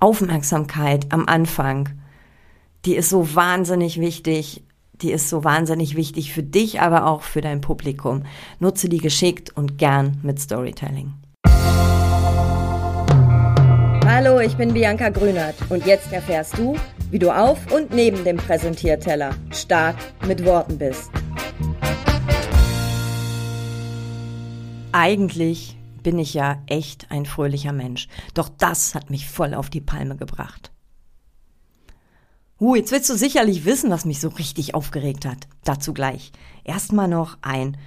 Aufmerksamkeit am Anfang, die ist so wahnsinnig wichtig. Die ist so wahnsinnig wichtig für dich, aber auch für dein Publikum. Nutze die geschickt und gern mit Storytelling. Hallo, ich bin Bianca Grünert und jetzt erfährst du, wie du auf und neben dem Präsentierteller stark mit Worten bist. Eigentlich bin ich ja echt ein fröhlicher Mensch, doch das hat mich voll auf die Palme gebracht. Uh, jetzt willst du sicherlich wissen, was mich so richtig aufgeregt hat. Dazu gleich. Erstmal noch ein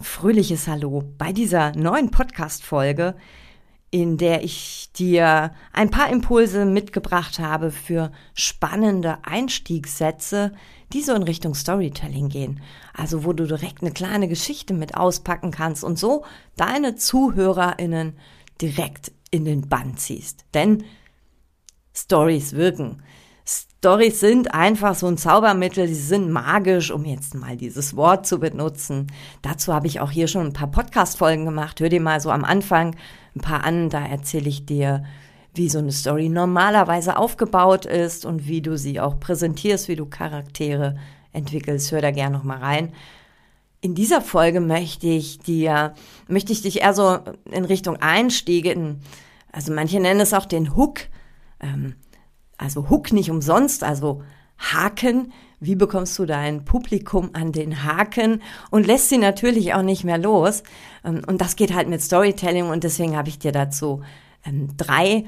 fröhliches Hallo bei dieser neuen Podcast-Folge, in der ich dir ein paar Impulse mitgebracht habe für spannende Einstiegssätze, die so in Richtung Storytelling gehen. Also wo du direkt eine kleine Geschichte mit auspacken kannst und so deine ZuhörerInnen direkt in den Bann ziehst. Denn Stories wirken. Stories sind einfach so ein Zaubermittel, sie sind magisch, um jetzt mal dieses Wort zu benutzen. Dazu habe ich auch hier schon ein paar Podcast-Folgen gemacht. Hör dir mal so am Anfang ein paar an, da erzähle ich dir, wie so eine Story normalerweise aufgebaut ist und wie du sie auch präsentierst, wie du Charaktere entwickelst. Hör da gerne noch mal rein. In dieser Folge möchte ich dir, möchte ich dich eher so in Richtung Einstiege, in, also manche nennen es auch den Hook, ähm, also Hook nicht umsonst, also Haken. Wie bekommst du dein Publikum an den Haken und lässt sie natürlich auch nicht mehr los? Ähm, und das geht halt mit Storytelling und deswegen habe ich dir dazu ähm, drei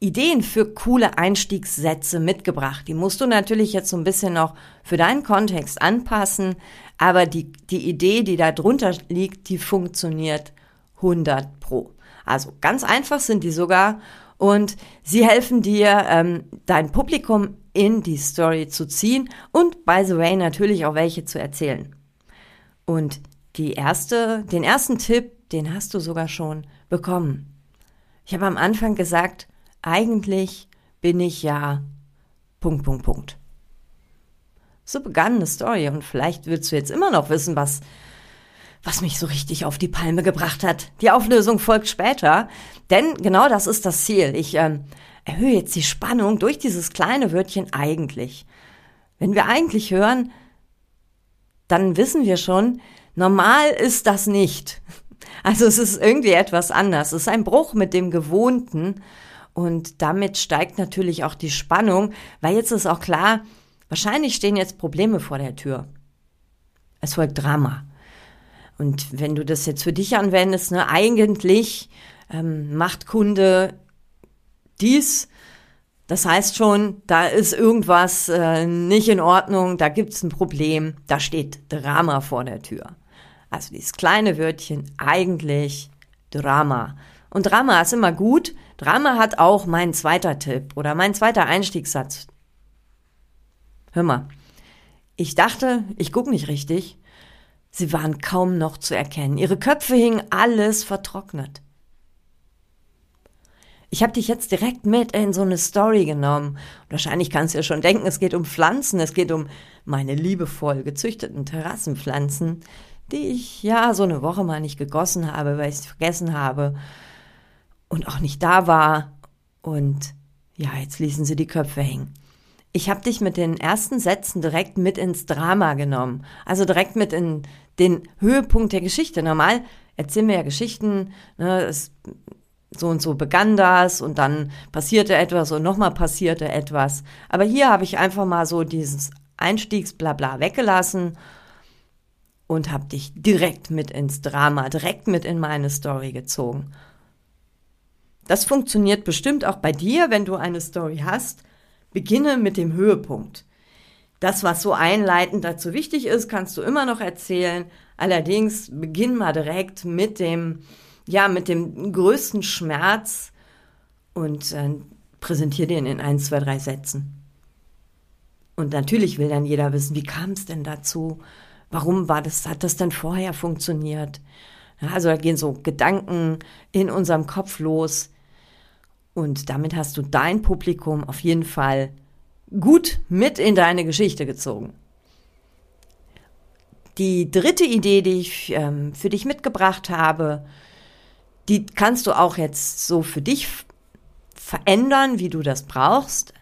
Ideen für coole Einstiegssätze mitgebracht. Die musst du natürlich jetzt so ein bisschen noch für deinen Kontext anpassen, aber die, die Idee, die da drunter liegt, die funktioniert 100 pro. Also ganz einfach sind die sogar und sie helfen dir, ähm, dein Publikum in die Story zu ziehen und by the way natürlich auch welche zu erzählen. Und die erste, den ersten Tipp, den hast du sogar schon bekommen. Ich habe am Anfang gesagt, eigentlich bin ich ja Punkt, Punkt, Punkt. So begann eine Story und vielleicht willst du jetzt immer noch wissen, was was mich so richtig auf die Palme gebracht hat. Die Auflösung folgt später, denn genau das ist das Ziel. Ich ähm, erhöhe jetzt die Spannung durch dieses kleine Wörtchen eigentlich. Wenn wir eigentlich hören, dann wissen wir schon, normal ist das nicht. Also es ist irgendwie etwas anders. Es ist ein Bruch mit dem Gewohnten und damit steigt natürlich auch die Spannung, weil jetzt ist auch klar, wahrscheinlich stehen jetzt Probleme vor der Tür. Es folgt Drama. Und wenn du das jetzt für dich anwendest, ne, eigentlich ähm, macht Kunde dies, das heißt schon, da ist irgendwas äh, nicht in Ordnung, da gibt's ein Problem, da steht Drama vor der Tür. Also dieses kleine Wörtchen eigentlich Drama. Und Drama ist immer gut. Drama hat auch mein zweiter Tipp oder mein zweiter Einstiegssatz. Hör mal, ich dachte, ich guck nicht richtig. Sie waren kaum noch zu erkennen. Ihre Köpfe hingen alles vertrocknet. Ich habe dich jetzt direkt mit in so eine Story genommen. wahrscheinlich kannst du dir schon denken, es geht um Pflanzen, es geht um meine liebevoll gezüchteten Terrassenpflanzen, die ich ja so eine Woche mal nicht gegossen habe, weil ich es vergessen habe und auch nicht da war. Und ja, jetzt ließen sie die Köpfe hängen. Ich habe dich mit den ersten Sätzen direkt mit ins Drama genommen. Also direkt mit in den Höhepunkt der Geschichte. Normal erzählen wir ja Geschichten, ne, es, so und so begann das und dann passierte etwas und nochmal passierte etwas. Aber hier habe ich einfach mal so dieses Einstiegsblabla weggelassen und habe dich direkt mit ins Drama, direkt mit in meine Story gezogen. Das funktioniert bestimmt auch bei dir, wenn du eine Story hast Beginne mit dem Höhepunkt. Das, was so einleitend dazu wichtig ist, kannst du immer noch erzählen. Allerdings beginn mal direkt mit dem, ja, mit dem größten Schmerz und äh, präsentier den in ein, zwei, drei Sätzen. Und natürlich will dann jeder wissen, wie kam es denn dazu? Warum war das, hat das denn vorher funktioniert? Also da gehen so Gedanken in unserem Kopf los, und damit hast du dein Publikum auf jeden Fall gut mit in deine Geschichte gezogen. Die dritte Idee, die ich ähm, für dich mitgebracht habe, die kannst du auch jetzt so für dich verändern, wie du das brauchst.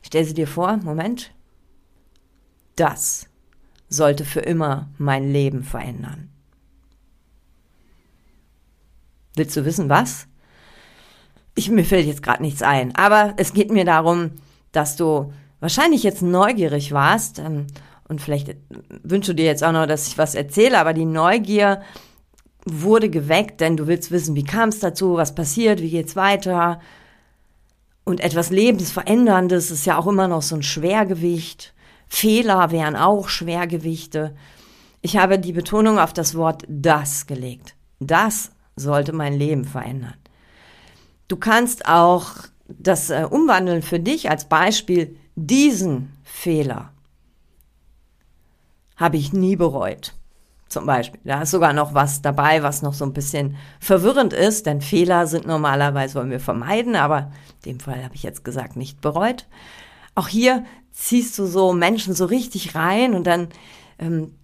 Stell sie dir vor, Moment. Das sollte für immer mein Leben verändern. Willst du wissen, was? Ich, mir fällt jetzt gerade nichts ein, aber es geht mir darum, dass du wahrscheinlich jetzt neugierig warst ähm, und vielleicht wünschst du dir jetzt auch noch, dass ich was erzähle, aber die Neugier wurde geweckt, denn du willst wissen, wie kam es dazu, was passiert, wie geht's weiter. Und etwas Lebensveränderndes ist ja auch immer noch so ein Schwergewicht. Fehler wären auch Schwergewichte. Ich habe die Betonung auf das Wort das gelegt. Das sollte mein Leben verändern. Du kannst auch das äh, umwandeln für dich als Beispiel. Diesen Fehler habe ich nie bereut. Zum Beispiel. Da ist sogar noch was dabei, was noch so ein bisschen verwirrend ist, denn Fehler sind normalerweise, wollen wir vermeiden, aber in dem Fall habe ich jetzt gesagt, nicht bereut. Auch hier ziehst du so Menschen so richtig rein und dann ähm,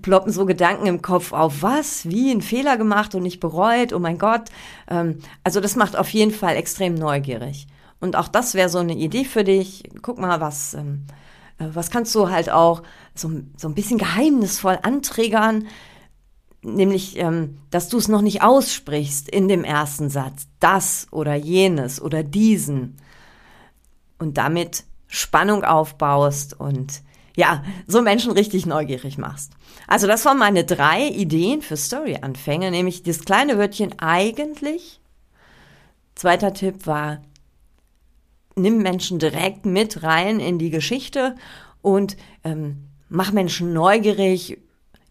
ploppen so Gedanken im Kopf auf, was, wie, ein Fehler gemacht und nicht bereut, oh mein Gott. Ähm, also das macht auf jeden Fall extrem neugierig. Und auch das wäre so eine Idee für dich. Guck mal, was, ähm, äh, was kannst du halt auch so, so ein bisschen geheimnisvoll anträgern, nämlich, ähm, dass du es noch nicht aussprichst in dem ersten Satz, das oder jenes oder diesen. Und damit Spannung aufbaust und ja, so Menschen richtig neugierig machst. Also das waren meine drei Ideen für Story-Anfänge, nämlich das kleine Wörtchen eigentlich. Zweiter Tipp war, nimm Menschen direkt mit rein in die Geschichte und ähm, mach Menschen neugierig,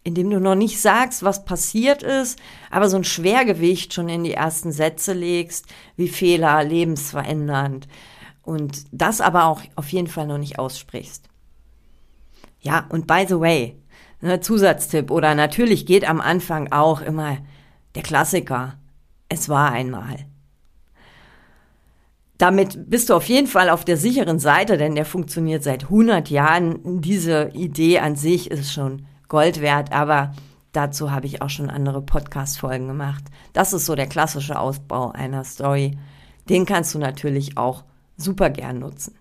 indem du noch nicht sagst, was passiert ist, aber so ein Schwergewicht schon in die ersten Sätze legst, wie Fehler, lebensverändernd und das aber auch auf jeden Fall noch nicht aussprichst. Ja, und by the way, ne, Zusatztipp oder natürlich geht am Anfang auch immer der Klassiker. Es war einmal. Damit bist du auf jeden Fall auf der sicheren Seite, denn der funktioniert seit 100 Jahren. Diese Idee an sich ist schon Gold wert, aber dazu habe ich auch schon andere Podcast-Folgen gemacht. Das ist so der klassische Ausbau einer Story. Den kannst du natürlich auch super gern nutzen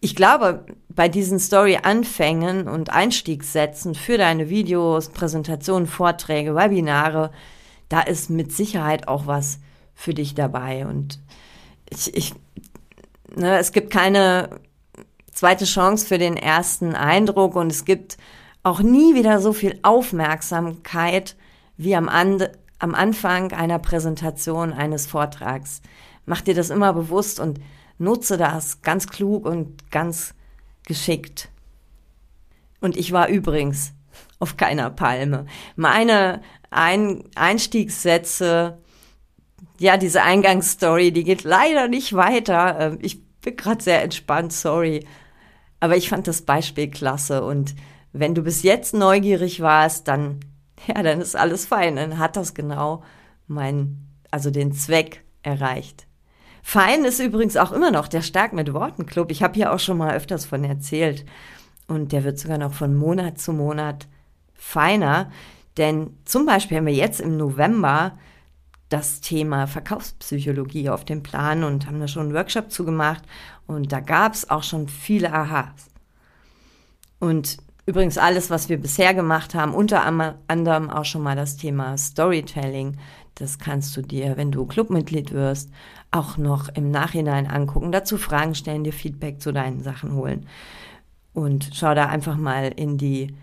ich glaube, bei diesen Story-Anfängen und Einstiegssätzen für deine Videos, Präsentationen, Vorträge, Webinare, da ist mit Sicherheit auch was für dich dabei. Und ich, ich ne, es gibt keine zweite Chance für den ersten Eindruck und es gibt auch nie wieder so viel Aufmerksamkeit wie am, And am Anfang einer Präsentation eines Vortrags. Mach dir das immer bewusst und nutze das ganz klug und ganz geschickt. Und ich war übrigens auf keiner Palme. Meine Ein Einstiegssätze, ja, diese Eingangsstory, die geht leider nicht weiter. Ähm, ich bin gerade sehr entspannt, sorry. Aber ich fand das Beispiel klasse und wenn du bis jetzt neugierig warst, dann, ja, dann ist alles fein. Dann hat das genau mein, also den Zweck erreicht. Fein ist übrigens auch immer noch der Stark mit Worten Club. Ich habe hier auch schon mal öfters von erzählt. Und der wird sogar noch von Monat zu Monat feiner. Denn zum Beispiel haben wir jetzt im November das Thema Verkaufspsychologie auf dem Plan und haben da schon einen Workshop zugemacht. Und da gab es auch schon viele Aha's. Und übrigens alles, was wir bisher gemacht haben, unter anderem auch schon mal das Thema Storytelling. Das kannst du dir, wenn du Clubmitglied wirst, auch noch im Nachhinein angucken, dazu Fragen stellen, dir Feedback zu deinen Sachen holen. Und schau da einfach mal in die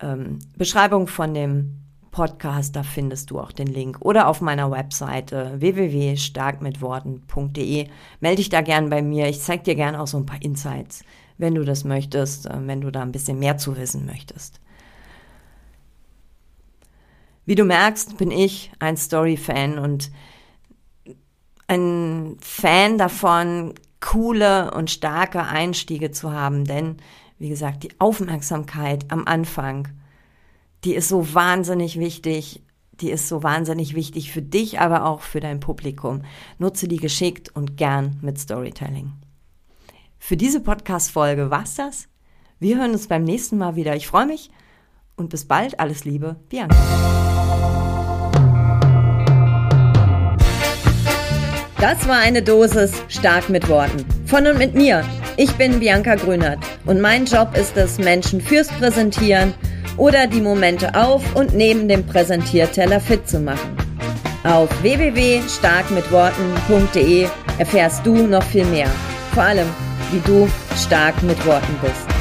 ähm, Beschreibung von dem Podcast, da findest du auch den Link. Oder auf meiner Webseite www.starkmitworten.de. Melde dich da gern bei mir. Ich zeige dir gern auch so ein paar Insights, wenn du das möchtest, äh, wenn du da ein bisschen mehr zu wissen möchtest. Wie du merkst, bin ich ein Story-Fan und ein Fan davon, coole und starke Einstiege zu haben, denn wie gesagt, die Aufmerksamkeit am Anfang, die ist so wahnsinnig wichtig, die ist so wahnsinnig wichtig für dich, aber auch für dein Publikum. Nutze die geschickt und gern mit Storytelling. Für diese Podcast-Folge war's das. Wir hören uns beim nächsten Mal wieder. Ich freue mich und bis bald. Alles Liebe, Bianca. Das war eine Dosis stark mit Worten. Von und mit mir. Ich bin Bianca Grünert und mein Job ist es, Menschen fürs Präsentieren oder die Momente auf und neben dem Präsentierteller fit zu machen. Auf www.starkmitworten.de erfährst du noch viel mehr. Vor allem, wie du stark mit Worten bist.